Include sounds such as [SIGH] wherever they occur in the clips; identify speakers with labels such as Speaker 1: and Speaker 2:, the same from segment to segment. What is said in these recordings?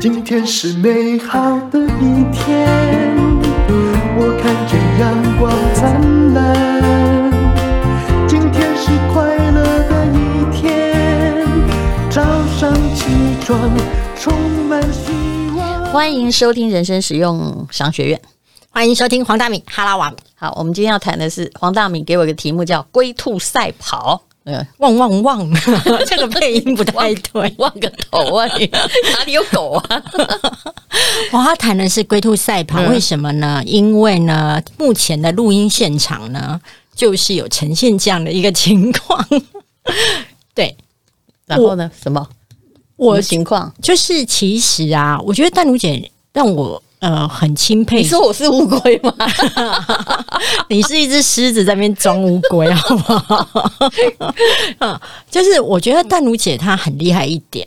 Speaker 1: 今天是美好的一天，我看见阳光灿烂。今天是快乐的一天，早上起床充满希望。
Speaker 2: 欢迎收听人生实用商学院，
Speaker 3: 欢迎收听黄大米哈拉王。
Speaker 2: 好，我们今天要谈的是黄大米给我一个题目叫“龟兔赛跑”。
Speaker 3: 汪汪汪！[LAUGHS] 这个配音不太对，[LAUGHS]
Speaker 2: 汪个头啊！你哪里有狗啊？
Speaker 3: 我要谈的是龟兔赛跑，为什么呢？因为呢，目前的录音现场呢，就是有呈现这样的一个情况。[LAUGHS] 对，
Speaker 2: 然后呢？什么？我情况
Speaker 3: 就是，其实啊，我觉得淡如姐让我。呃，很钦佩。
Speaker 2: 你说我是乌龟吗？[LAUGHS]
Speaker 3: 你是一只狮子在那边装乌龟，好不好？嗯，[LAUGHS] 就是我觉得淡如姐她很厉害一点，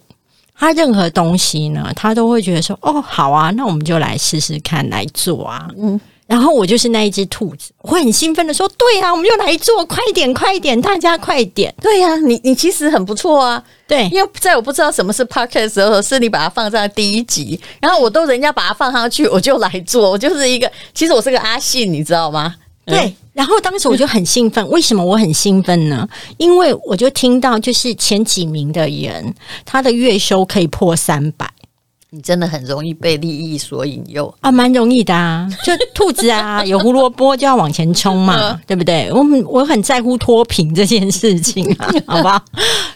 Speaker 3: 她任何东西呢，她都会觉得说，哦，好啊，那我们就来试试看来做啊，嗯。然后我就是那一只兔子，我会很兴奋的说：“对啊，我们又来做，快点，快点，大家快点！”
Speaker 2: 对呀、啊，你你其实很不错啊。
Speaker 3: 对，
Speaker 2: 因为在我不知道什么是 podcast 的时候，是你把它放在第一集，然后我都人家把它放上去，我就来做，我就是一个，其实我是个阿信，你知道吗？
Speaker 3: 对。嗯、然后当时我就很兴奋，为什么我很兴奋呢？因为我就听到就是前几名的人，他的月收可以破三百。
Speaker 2: 你真的很容易被利益所引诱
Speaker 3: 啊，蛮容易的啊，[LAUGHS] 就兔子啊，有胡萝卜就要往前冲嘛，对不对？我我很在乎脱贫这件事情啊，[LAUGHS] 好吧？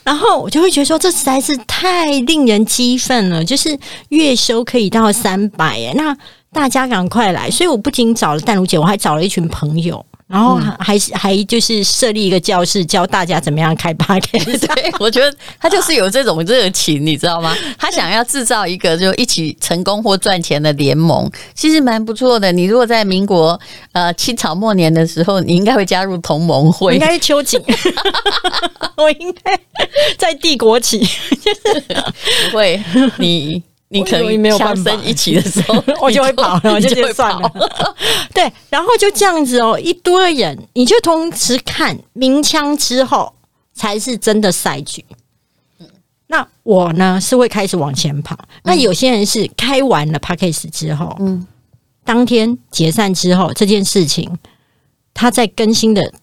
Speaker 3: 然后我就会觉得说，这实在是太令人激愤了，就是月收可以到三百耶，那大家赶快来！所以我不仅找了淡如姐，我还找了一群朋友。然后还还还就是设立一个教室，教大家怎么样开。[LAUGHS]
Speaker 2: 对，我觉得他就是有这种热情，你知道吗？[LAUGHS] 他想要制造一个就一起成功或赚钱的联盟，其实蛮不错的。你如果在民国呃清朝末年的时候，你应该会加入同盟会，
Speaker 3: 应该是秋瑾，[LAUGHS] 我应该在帝国起，就是
Speaker 2: 不会你。你可以没有办法一起的时候，[LAUGHS]
Speaker 3: 我就会跑了，我就会算了。[LAUGHS] 对，然后就这样子哦，一堆人，你就同时看鸣枪之后，才是真的赛局。那我呢是会开始往前跑，那有些人是开完了 p a c k a g e 之后，嗯，当天解散之后，这件事情他在更新的。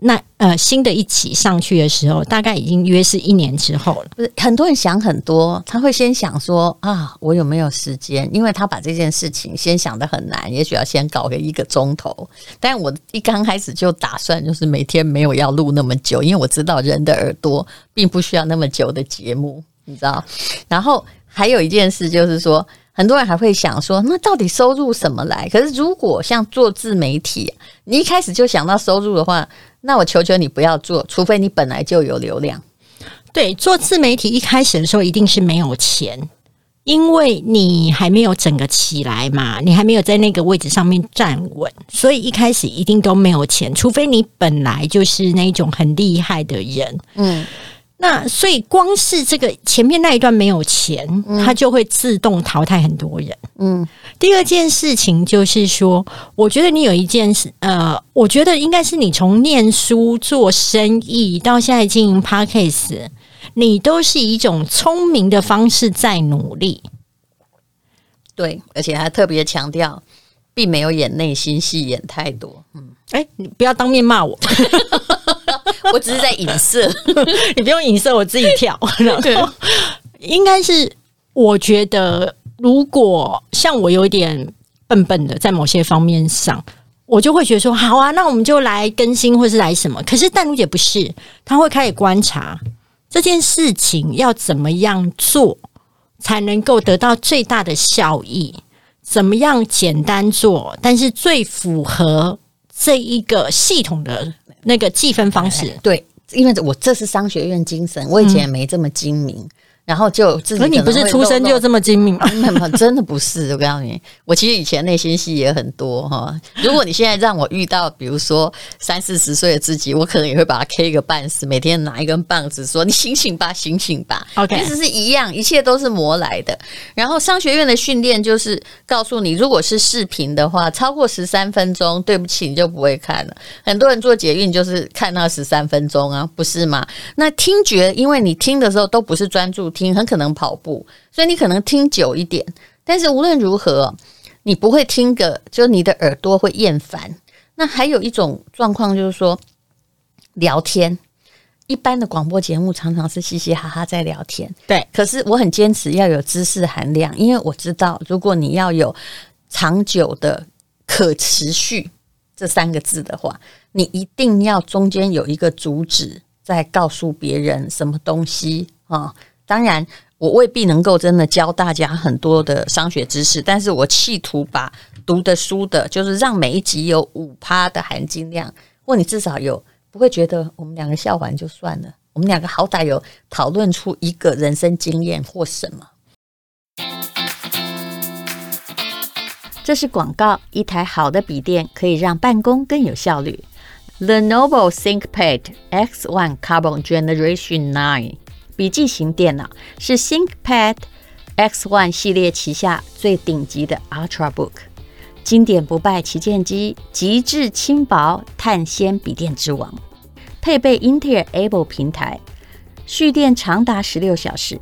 Speaker 3: 那呃，新的一期上去的时候，大概已经约是一年之后了。
Speaker 2: 不是很多人想很多，他会先想说啊，我有没有时间？因为他把这件事情先想得很难，也许要先搞个一个钟头。但我一刚开始就打算，就是每天没有要录那么久，因为我知道人的耳朵并不需要那么久的节目，你知道。然后还有一件事就是说，很多人还会想说，那到底收入什么来？可是如果像做自媒体，你一开始就想到收入的话，那我求求你不要做，除非你本来就有流量。
Speaker 3: 对，做自媒体一开始的时候一定是没有钱，因为你还没有整个起来嘛，你还没有在那个位置上面站稳，所以一开始一定都没有钱，除非你本来就是那种很厉害的人。嗯。那所以光是这个前面那一段没有钱，嗯，它就会自动淘汰很多人。嗯，第二件事情就是说，我觉得你有一件事，呃，我觉得应该是你从念书、做生意到现在经营 Podcast，你都是以一种聪明的方式在努力。
Speaker 2: 对，而且还特别强调，并没有演内心戏演太多。嗯，
Speaker 3: 哎，你不要当面骂我。[LAUGHS]
Speaker 2: 我只是在影射，[LAUGHS]
Speaker 3: 你不用影射，我自己跳。[LAUGHS] 然后应该是，我觉得如果像我有点笨笨的，在某些方面上，我就会觉得说，好啊，那我们就来更新，或是来什么。可是淡如姐不是，她会开始观察这件事情要怎么样做，才能够得到最大的效益？怎么样简单做，但是最符合这一个系统的。那个计分方式，
Speaker 2: 对，因为我这是商学院精神，我以前也没这么精明。嗯、然后就自己。可
Speaker 3: 你不是出生就这么精明 [LAUGHS] 吗？
Speaker 2: 真的不是，我告诉你，我其实以前内心戏也很多哈。如果你现在让我遇到，比如说三四十岁的自己，我可能也会把他 K 个半死，每天拿一根棒子说：“你醒醒吧，醒醒吧。”
Speaker 3: OK，
Speaker 2: 其实是一样，一切都是磨来的。然后商学院的训练就是告诉你，如果是视频的话，超过十三分钟，对不起，你就不会看了。很多人做捷运就是看那十三分钟啊，不是吗？那听觉，因为你听的时候都不是专注听，很可能跑步，所以你可能听久一点。但是无论如何，你不会听个，就你的耳朵会厌烦。那还有一种状况就是说，聊天。一般的广播节目常常是嘻嘻哈哈在聊天，
Speaker 3: 对。
Speaker 2: 可是我很坚持要有知识含量，因为我知道，如果你要有长久的可持续这三个字的话，你一定要中间有一个主旨，在告诉别人什么东西啊。当然，我未必能够真的教大家很多的商学知识，但是我企图把读的书的，就是让每一集有五趴的含金量，或你至少有。不会觉得我们两个笑完就算了，我们两个好歹有讨论出一个人生经验或什么。这是广告，一台好的笔电可以让办公更有效率。Lenovo ThinkPad X1 Carbon Generation 9笔记型电脑是 ThinkPad X1 系列旗下最顶级的 Ultrabook。经典不败旗舰机，极致轻薄碳纤笔电之王，配备 Intel Able 平台，蓄电长达十六小时，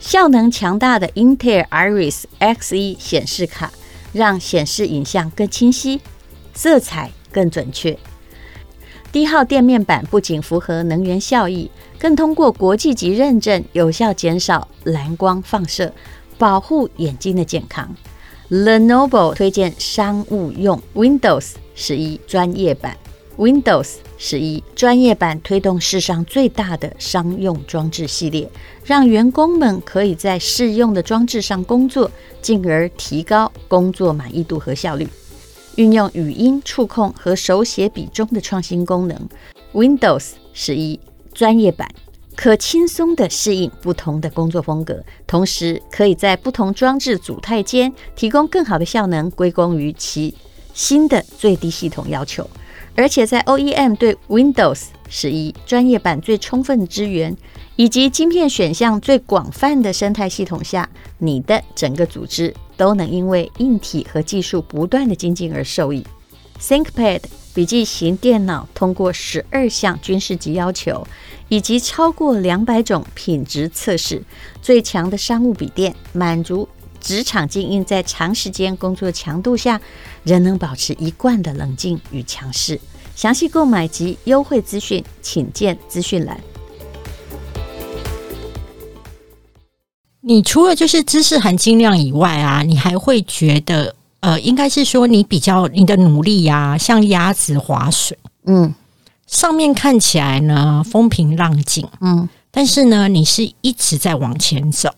Speaker 2: 效能强大的 Intel Iris Xe 显示卡，让显示影像更清晰，色彩更准确。低耗店面板不仅符合能源效益，更通过国际级认证，有效减少蓝光放射，保护眼睛的健康。Lenovo 推荐商务用 Windows 十一专业版。Windows 十一专业版推动世上最大的商用装置系列，让员工们可以在适用的装置上工作，进而提高工作满意度和效率。运用语音触控和手写笔中的创新功能，Windows 十一专业版。可轻松地适应不同的工作风格，同时可以在不同装置组态间提供更好的效能，归功于其新的最低系统要求。而且在 OEM 对 Windows 十一专业版最充分的支援，以及晶片选项最广泛的生态系统下，你的整个组织都能因为硬体和技术不断的精进而受益。ThinkPad 笔记型电脑通过十二项军事级要求，以及超过两百种品质测试，最强的商务笔电，满足职场精英在长时间工作强度下，仍能保持一贯的冷静与强势。详细购买及优惠资讯，请见资讯栏。
Speaker 3: 你除了就是知识含金量以外啊，你还会觉得？呃，应该是说你比较你的努力呀、啊，像鸭子划水，嗯，上面看起来呢风平浪静，嗯，但是呢你是一直在往前走。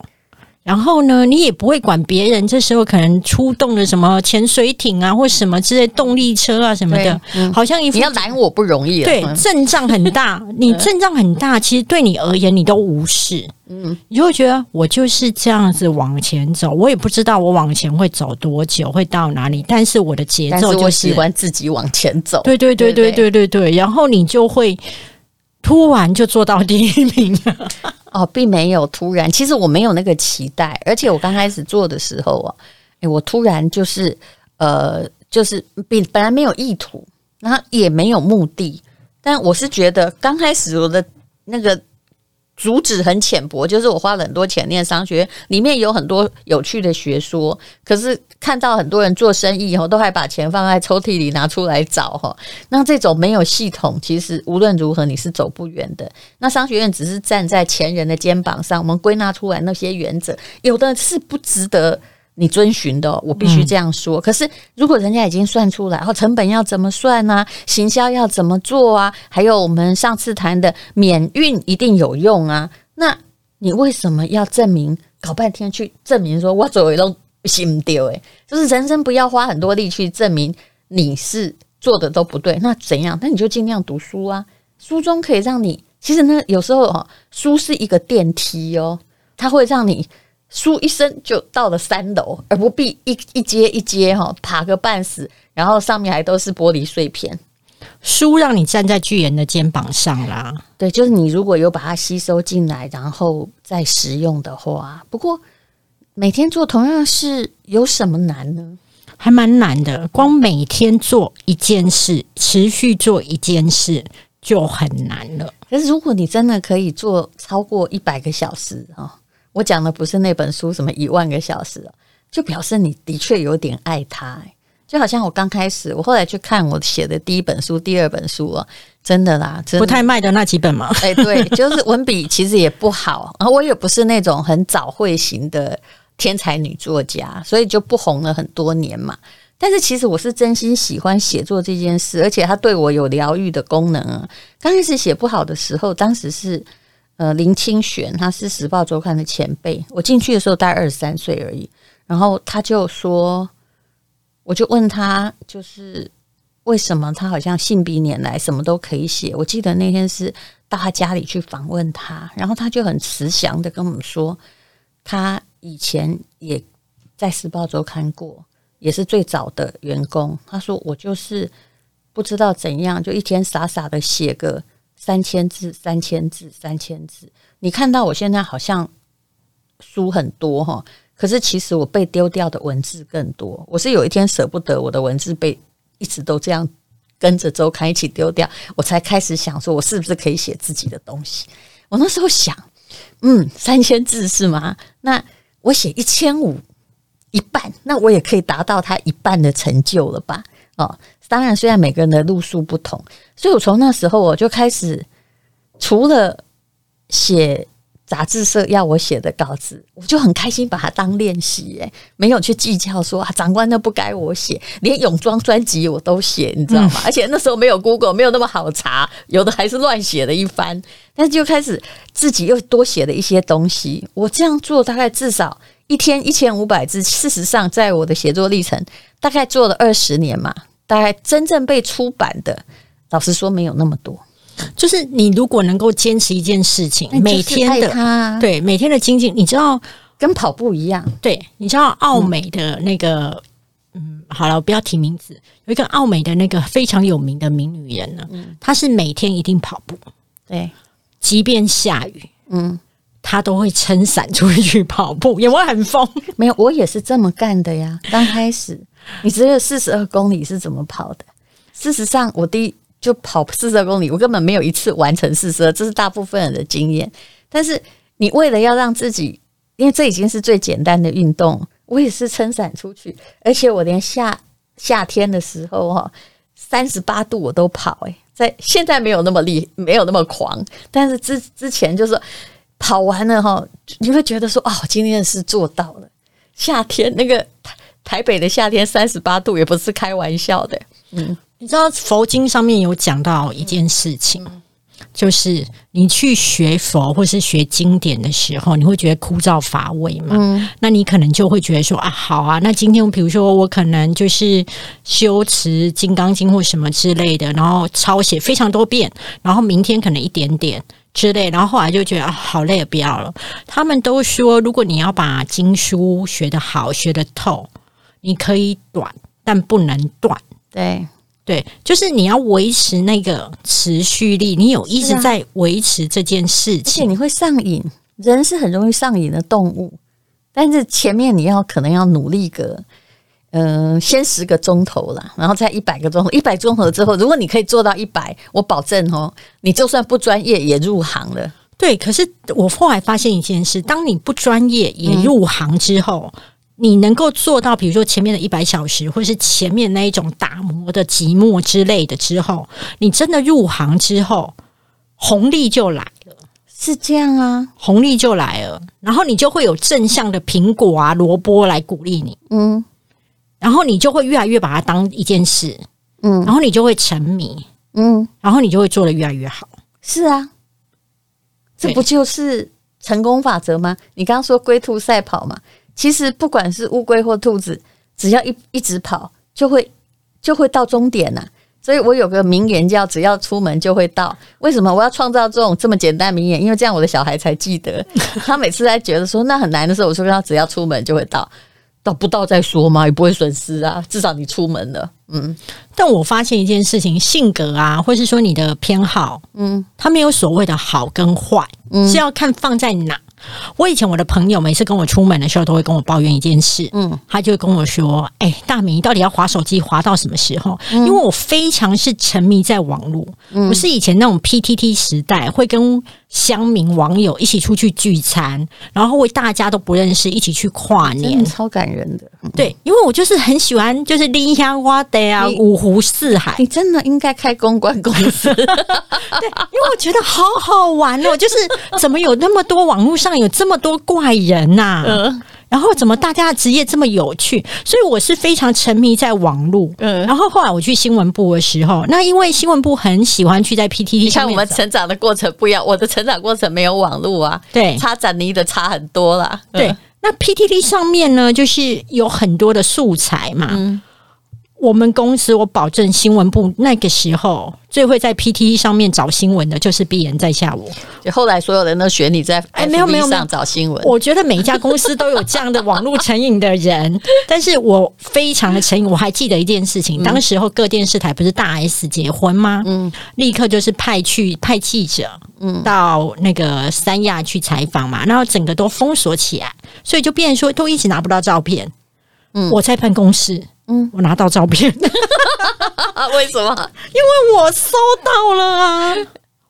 Speaker 3: 然后呢，你也不会管别人，这时候可能出动了什么潜水艇啊，或什么之类动力车啊什么的，嗯、好像一副
Speaker 2: 你要拦我不容易。
Speaker 3: 对，[LAUGHS] 阵仗很大，你阵仗很大，其实对你而言你都无视，嗯，你就会觉得我就是这样子往前走，我也不知道我往前会走多久，会到哪里，但是我的节奏就是，
Speaker 2: 我喜欢自己往前走。
Speaker 3: 对对对对对对对，然后你就会突然就做到第一名了。
Speaker 2: 哦，并没有突然，其实我没有那个期待，而且我刚开始做的时候啊，诶，我突然就是呃，就是并本来没有意图，然后也没有目的，但我是觉得刚开始我的那个。主旨很浅薄，就是我花了很多钱念商学院，里面有很多有趣的学说。可是看到很多人做生意以后，都还把钱放在抽屉里拿出来找哈。那这种没有系统，其实无论如何你是走不远的。那商学院只是站在前人的肩膀上，我们归纳出来那些原则，有的是不值得。你遵循的，我必须这样说。嗯、可是，如果人家已经算出来，然后成本要怎么算呢、啊？行销要怎么做啊？还有我们上次谈的免运一定有用啊？那你为什么要证明？搞半天去证明说我作为都行不掉？诶，就是人生不要花很多力去证明你是做的都不对。那怎样？那你就尽量读书啊。书中可以让你，其实呢，有时候哦，书是一个电梯哦。它会让你咻一声就到了三楼，而不必一一阶一阶哈爬个半死，然后上面还都是玻璃碎片。
Speaker 3: 书让你站在巨人的肩膀上啦，
Speaker 2: 对，就是你如果有把它吸收进来，然后再使用的话。不过每天做同样的事有什么难呢？
Speaker 3: 还蛮难的，光每天做一件事，持续做一件事就很难了。
Speaker 2: 可是如果你真的可以做超过一百个小时啊，我讲的不是那本书什么一万个小时，就表示你的确有点爱他欸。就好像我刚开始，我后来去看我写的第一本书、第二本书啊，真的啦，真的
Speaker 3: 不太卖的那几本嘛。
Speaker 2: 哎，对，[LAUGHS] 就是文笔其实也不好，然后我也不是那种很早慧型的天才女作家，所以就不红了很多年嘛。但是其实我是真心喜欢写作这件事，而且它对我有疗愈的功能啊。刚开始写不好的时候，当时是呃林清玄，他是时报周刊的前辈，我进去的时候大概二十三岁而已，然后他就说。我就问他，就是为什么他好像信笔拈来，什么都可以写。我记得那天是到他家里去访问他，然后他就很慈祥的跟我们说，他以前也在《时报周刊》过，也是最早的员工。他说我就是不知道怎样，就一天傻傻的写个三千字、三千字、三千字。你看到我现在好像书很多哈。可是，其实我被丢掉的文字更多。我是有一天舍不得我的文字被一直都这样跟着周刊一起丢掉，我才开始想说，我是不是可以写自己的东西？我那时候想，嗯，三千字是吗？那我写一千五，一半，那我也可以达到他一半的成就了吧？哦，当然，虽然每个人的路数不同，所以我从那时候我就开始，除了写。杂志社要我写的稿子，我就很开心把它当练习，哎，没有去计较说啊，长官都不该我写，连泳装专辑我都写，你知道吗？嗯、[LAUGHS] 而且那时候没有 Google，没有那么好查，有的还是乱写了一番。但是就开始自己又多写了一些东西。我这样做大概至少一天一千五百字。事实上，在我的写作历程，大概做了二十年嘛，大概真正被出版的，老实说没有那么多。
Speaker 3: 就是你如果能够坚持一件事情，每天的对每天的精进，你知道
Speaker 2: 跟跑步一样。
Speaker 3: 对，你知道奥美的那个，嗯，好了，我不要提名字。有一个奥美的那个非常有名的名女人呢，嗯，她是每天一定跑步，
Speaker 2: 对，
Speaker 3: 即便下雨，
Speaker 2: 嗯，
Speaker 3: 她都会撑伞出去跑步，有没有很疯？
Speaker 2: 没有，我也是这么干的呀。刚开始，你知道四十二公里是怎么跑的？事实上，我第一。就跑四十二公里，我根本没有一次完成四十二，这是大部分人的经验。但是你为了要让自己，因为这已经是最简单的运动，我也是撑伞出去，而且我连夏夏天的时候哈，三十八度我都跑。诶，在现在没有那么厉，没有那么狂，但是之之前就是跑完了哈，你会觉得说哦，今天是做到了。夏天那个台台北的夏天三十八度也不是开玩笑的，嗯。
Speaker 3: 你知道佛经上面有讲到一件事情，就是你去学佛或是学经典的时候，你会觉得枯燥乏味嘛？嗯，那你可能就会觉得说啊，好啊，那今天比如说我可能就是修持《金刚经》或什么之类的，然后抄写非常多遍，然后明天可能一点点之类，然后后来就觉得啊，好累，不要了。他们都说，如果你要把经书学得好、学得透，你可以短，但不能断。
Speaker 2: 对。
Speaker 3: 对，就是你要维持那个持续力，你有一直在维持这件事情，而且
Speaker 2: 你会上瘾。人是很容易上瘾的动物，但是前面你要可能要努力个，嗯、呃，先十个钟头啦，然后再一百个钟头，一百钟头之后，如果你可以做到一百，我保证哦，你就算不专业也入行了。
Speaker 3: 对，可是我后来发现一件事，当你不专业也入行之后。嗯你能够做到，比如说前面的一百小时，或是前面那一种打磨的寂寞之类的之后，你真的入行之后，红利就来了，
Speaker 2: 是这样啊，
Speaker 3: 红利就来了，然后你就会有正向的苹果啊、萝卜来鼓励你，
Speaker 2: 嗯，
Speaker 3: 然后你就会越来越把它当一件事，嗯，然后你就会沉迷，
Speaker 2: 嗯，
Speaker 3: 然后你就会做得越来越好，
Speaker 2: 是啊，这不就是成功法则吗？你刚刚说龟兔赛跑嘛。其实不管是乌龟或兔子，只要一一直跑，就会就会到终点呐、啊。所以我有个名言叫“只要出门就会到”。为什么我要创造这种这么简单名言？因为这样我的小孩才记得。[LAUGHS] 他每次在觉得说那很难的时候，我说跟他只要出门就会到，到不到再说嘛，也不会损失啊。至少你出门了，嗯。
Speaker 3: 但我发现一件事情，性格啊，或是说你的偏好，嗯，他没有所谓的好跟坏，嗯，是要看放在哪。我以前我的朋友每次跟我出门的时候，都会跟我抱怨一件事，嗯，他就会跟我说：“哎、欸，大明，你到底要划手机划到什么时候？”嗯、因为我非常是沉迷在网络，嗯、我是以前那种 PTT 时代，会跟乡民网友一起出去聚餐，然后为大家都不认识，一起去跨年，
Speaker 2: 超感人的。
Speaker 3: 对，因为我就是很喜欢，就是丽香花的啊，五湖四海，
Speaker 2: 你真的应该开公关公司，[LAUGHS] 对，
Speaker 3: 因为我觉得好好玩哦，就是怎么有那么多网络上。有这么多怪人呐、然后怎么大家的职业这么有趣？所以我是非常沉迷在网络。嗯，然后后来我去新闻部的时候，那因为新闻部很喜欢去在 PTT。像我们
Speaker 2: 成长的过程不一样，我的成长过程没有网络啊，对，差展离的差很多啦。
Speaker 3: 嗯、对，那 PTT 上面呢，就是有很多的素材嘛。嗯我们公司，我保证新闻部那个时候最会在 PTE 上面找新闻的，就是鄙人在下我。
Speaker 2: 就后来所有人都选你在哎，没有没有上找新闻。
Speaker 3: 我觉得每一家公司都有这样的网络成瘾的人，[LAUGHS] 但是我非常的成瘾。我还记得一件事情，当时候各电视台不是大 S 结婚吗？嗯，立刻就是派去派记者，嗯，到那个三亚去采访嘛，然后整个都封锁起来，所以就变成说都一直拿不到照片。嗯，我在办公室。嗯，我拿到照片，[LAUGHS]
Speaker 2: 为什么？
Speaker 3: 因为我收到了啊，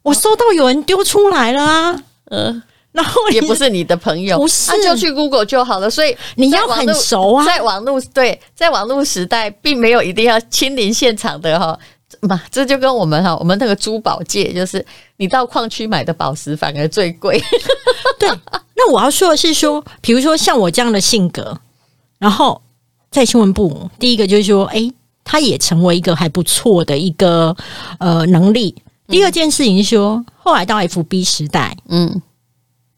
Speaker 3: 我收到有人丢出来了啊，嗯，然后
Speaker 2: 也不是你的朋友，
Speaker 3: 不是，
Speaker 2: 啊、就去 Google 就好了。所以
Speaker 3: 你要很熟啊，
Speaker 2: 在网络对，在网络时代，并没有一定要亲临现场的哈嘛，这就跟我们哈，我们那个珠宝界，就是你到矿区买的宝石反而最贵。[LAUGHS]
Speaker 3: 对，那我要说的是说，比如说像我这样的性格，然后。在新闻部，第一个就是说，哎，他也成为一个还不错的一个呃能力。第二件事情是说，后来到 FB 时代，嗯，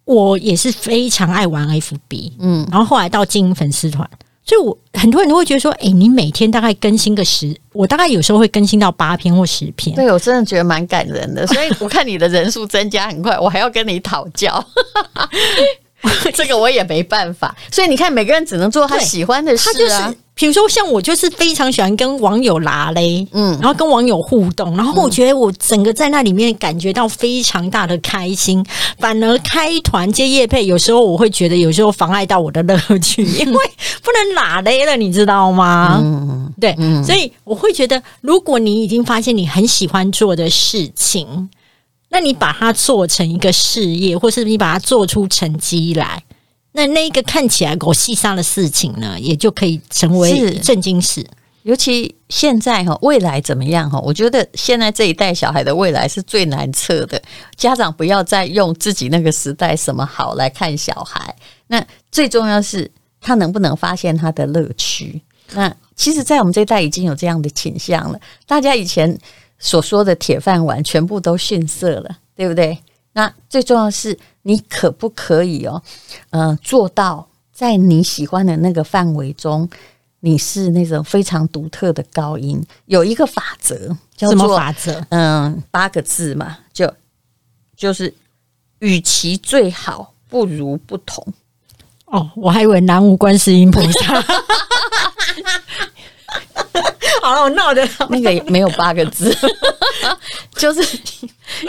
Speaker 3: 我也是非常爱玩 FB，嗯，然后后来到经营粉丝团，所以我很多人都会觉得说，哎，你每天大概更新个十，我大概有时候会更新到八篇或十篇。
Speaker 2: 对，我真的觉得蛮感人的，所以我看你的人数增加很快，我还要跟你讨教。[LAUGHS] [LAUGHS] 这个我也没办法，所以你看，每个人只能做他喜欢的事啊。他就是，比如说像我，就是非常喜欢跟网友拉嘞，嗯，然后跟网友互动，然后我觉得我整个在那里面感觉到非常大的开心。反而开团接业配，有时候我会觉得有时候妨碍到我的乐趣，[LAUGHS] 因为不能拉嘞了，你知道吗？嗯，对，所以我会觉得，如果你已经发现你很喜欢做的事情。那你把它做成一个事业，或是你把它做出成绩来，那那个看起来狗细沙的事情呢，也就可以成为正经事。尤其现在哈，未来怎么样哈？我觉得现在这一代小孩的未来是最难测的。家长不要再用自己那个时代什么好来看小孩，那最重要是他能不能发现他的乐趣。那其实，在我们这一代已经有这样的倾向了。大家以前。所说的铁饭碗全部都逊色了，对不对？那最重要的是，你可不可以哦，嗯、呃，做到在你喜欢的那个范围中，你是那种非常独特的高音。有一个法则，叫做
Speaker 3: 法则？
Speaker 2: 嗯，八个字嘛，就就是与其最好，不如不同。
Speaker 3: 哦，我还以为南无观世音菩萨。[LAUGHS] 好了，我闹的
Speaker 2: 那个也没有八个字，[LAUGHS] 就是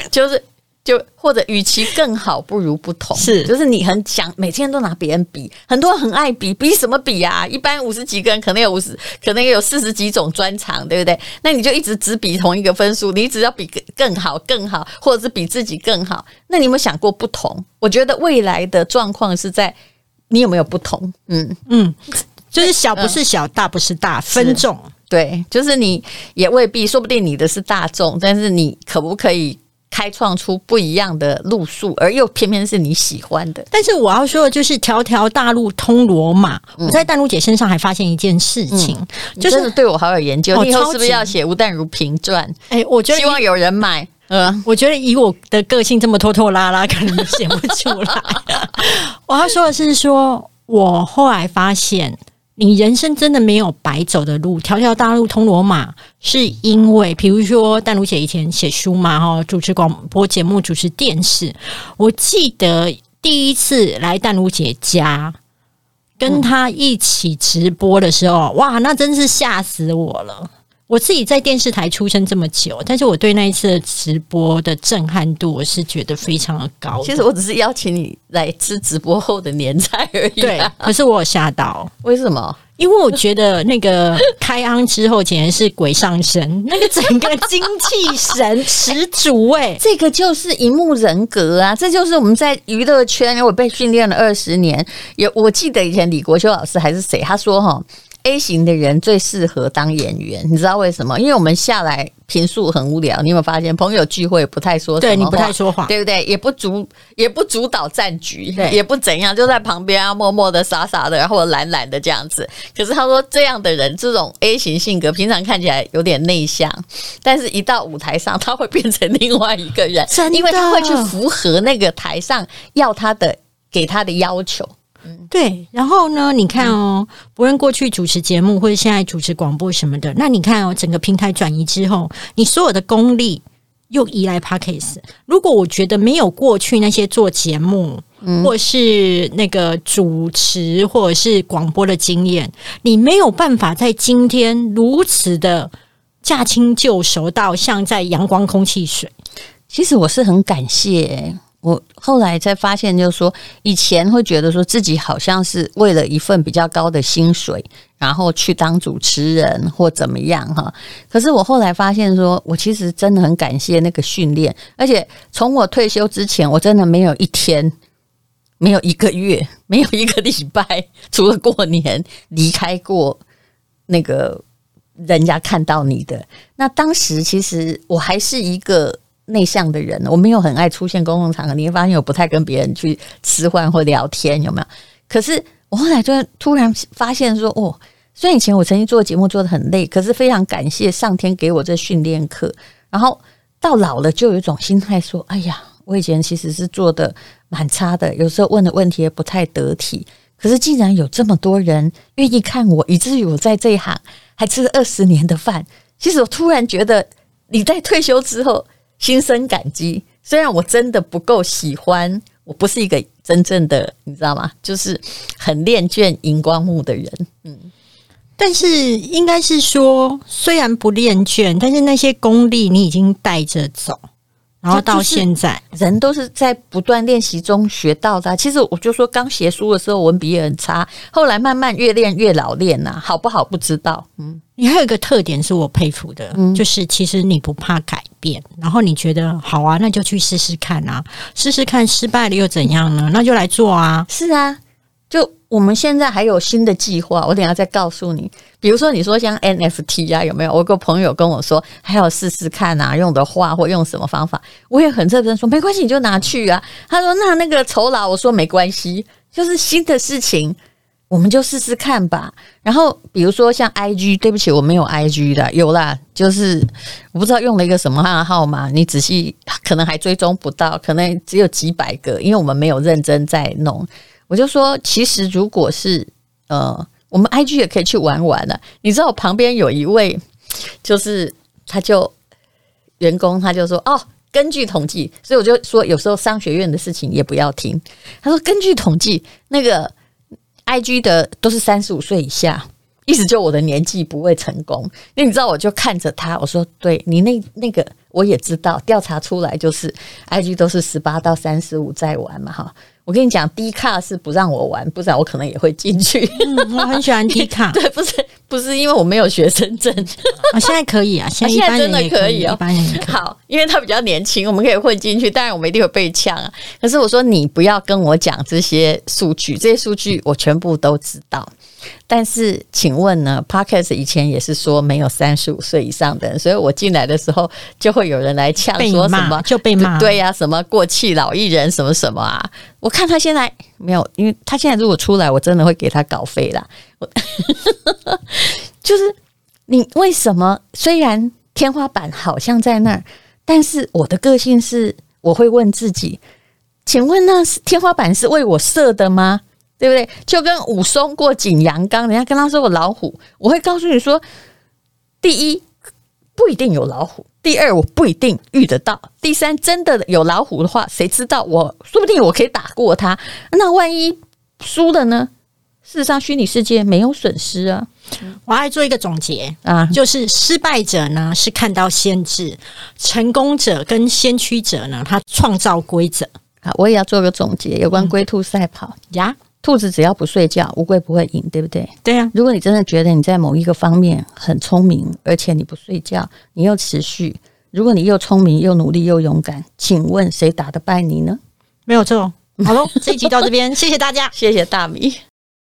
Speaker 2: 就是就或者与其更好不如不同，是就是你很想每天都拿别人比，很多人很爱比，比什么比啊？一般五十几个人可能有五十，可能有四十几种专长，对不对？那你就一直只比同一个分数，你只要比更更好更好，或者是比自己更好，那你有没有想过不同？我觉得未来的状况是在你有没有不同？嗯嗯，
Speaker 3: 就是小不是小，嗯、大不是大，分众。
Speaker 2: 对，就是你也未必，说不定你的是大众，但是你可不可以开创出不一样的路数，而又偏偏是你喜欢的？
Speaker 3: 但是我要说的就是，条条大路通罗马。嗯、我在淡如姐身上还发现一件事情，嗯、就是
Speaker 2: 对我好有研究。哦、你以后是不是要写吴淡如评传？哎，
Speaker 3: 我觉得
Speaker 2: 希望有人买。嗯，
Speaker 3: 我觉得以我的个性这么拖拖拉拉，可能写不出来。[LAUGHS] 我要说的是說，说我后来发现。你人生真的没有白走的路，条条大路通罗马，是因为，比如说淡如姐以前写书嘛，哈，主持广播节目，主持电视。我记得第一次来淡如姐家，跟她一起直播的时候，哇，那真是吓死我了。我自己在电视台出生这么久，但是我对那一次的直播的震撼度，我是觉得非常的高。
Speaker 2: 其实我只是邀请你来吃直播后的年菜而已。
Speaker 3: 对，可是我有吓到，
Speaker 2: 为什么？
Speaker 3: 因为我觉得那个开昂之后简直是鬼上身，那个整个精气神十足哎，[LAUGHS]
Speaker 2: 这个就是荧幕人格啊，这就是我们在娱乐圈，因为我被训练了二十年。有我记得以前李国修老师还是谁，他说哈。A 型的人最适合当演员，你知道为什么？因为我们下来平素很无聊，你有没有发现？朋友聚会不太说什么话，
Speaker 3: 对你不太说话，
Speaker 2: 对不对？也不主也不主导战局，也不怎样，就在旁边啊，默默的、傻傻的，然后懒懒的这样子。可是他说，这样的人，这种 A 型性格，平常看起来有点内向，但是一到舞台上，他会变成另外一个人，因为他会去符合那个台上要他的、给他的要求。
Speaker 3: 对，然后呢？你看哦，不论过去主持节目或者现在主持广播什么的，那你看哦，整个平台转移之后，你所有的功力又移来 Podcast。如果我觉得没有过去那些做节目，嗯，或是那个主持或者是广播的经验，你没有办法在今天如此的驾轻就熟到像在阳光空气水。
Speaker 2: 其实我是很感谢。我后来才发现，就是说，以前会觉得说自己好像是为了一份比较高的薪水，然后去当主持人或怎么样哈。可是我后来发现，说我其实真的很感谢那个训练，而且从我退休之前，我真的没有一天、没有一个月、没有一个礼拜，除了过年离开过那个人家看到你的。那当时其实我还是一个。内向的人，我没有很爱出现公共场合。你会发现我不太跟别人去吃饭或聊天，有没有？可是我后来就突然发现说，哦，虽然以前我曾经做节目做得很累，可是非常感谢上天给我这训练课。然后到老了，就有一种心态说，哎呀，我以前其实是做得蛮差的，有时候问的问题也不太得体。可是既然有这么多人愿意看我，以至于我在这一行还吃了二十年的饭，其实我突然觉得你在退休之后。心生感激，虽然我真的不够喜欢，我不是一个真正的，你知道吗？就是很恋眷荧光幕的人，嗯，
Speaker 3: 但是应该是说，虽然不恋眷，但是那些功力你已经带着走。然后到现在，
Speaker 2: 人都是在不断练习中学到的。其实我就说，刚写书的时候文笔也很差，后来慢慢越练越老练呐，好不好不知道。嗯，
Speaker 3: 你还有一个特点是我佩服的，嗯，就是其实你不怕改变，然后你觉得好啊，那就去试试看啊，试试看失败了又怎样呢？那就来做啊。
Speaker 2: 是啊，就。我们现在还有新的计划，我等下再告诉你。比如说，你说像 NFT 啊，有没有？我个朋友跟我说，还要试试看啊，用的话或用什么方法。我也很认真说，没关系，你就拿去啊。他说：“那那个酬劳，我说没关系，就是新的事情，我们就试试看吧。”然后，比如说像 IG，对不起，我没有 IG 的，有啦，就是我不知道用了一个什么号码，你仔细可能还追踪不到，可能只有几百个，因为我们没有认真在弄。我就说，其实如果是呃，我们 IG 也可以去玩玩了。你知道我旁边有一位，就是他就员工，他就说哦，根据统计，所以我就说有时候商学院的事情也不要听。他说根据统计，那个 IG 的都是三十五岁以下，意思就我的年纪不会成功。那你知道，我就看着他，我说对你那那个我也知道，调查出来就是 IG 都是十八到三十五在玩嘛，哈。我跟你讲低卡是不让我玩，不然我可能也会进去。
Speaker 3: 嗯，我很喜欢低卡，[LAUGHS]
Speaker 2: 对，不是不是因为我没有学生证，
Speaker 3: 啊，现在可以啊，[LAUGHS] 现在，
Speaker 2: 真的可以哦，
Speaker 3: 一般人
Speaker 2: 好，因为他比较年轻，我们可以混进去，当然我们一定会被呛啊。可是我说你不要跟我讲这些数据，这些数据我全部都知道。但是，请问呢？Podcast 以前也是说没有三十五岁以上的人，所以我进来的时候就会有人来呛说什么
Speaker 3: 就被骂，
Speaker 2: 对呀、啊，什么过气老艺人什么什么啊？我看他现在没有，因为他现在如果出来，我真的会给他稿费啦。我 [LAUGHS] 就是你为什么虽然天花板好像在那儿，但是我的个性是我会问自己，请问那是天花板是为我设的吗？对不对？就跟武松过景阳冈，人家跟他说我老虎，我会告诉你说：第一，不一定有老虎；第二，我不一定遇得到；第三，真的有老虎的话，谁知道我？我说不定我可以打过他。那万一输了呢？事实上，虚拟世界没有损失啊。
Speaker 3: 我还做一个总结
Speaker 2: 啊，
Speaker 3: 就是失败者呢是看到限制，成功者跟先驱者呢，他创造规则。
Speaker 2: 好，我也要做个总结，有关龟兔赛跑
Speaker 3: 呀。
Speaker 2: 兔子只要不睡觉，乌龟不会赢，对不对？
Speaker 3: 对呀、啊。
Speaker 2: 如果你真的觉得你在某一个方面很聪明，而且你不睡觉，你又持续，如果你又聪明又努力又勇敢，请问谁打得败你呢？
Speaker 3: 没有错。好喽，这一集到这边，谢谢大家，[LAUGHS]
Speaker 2: 谢谢大米。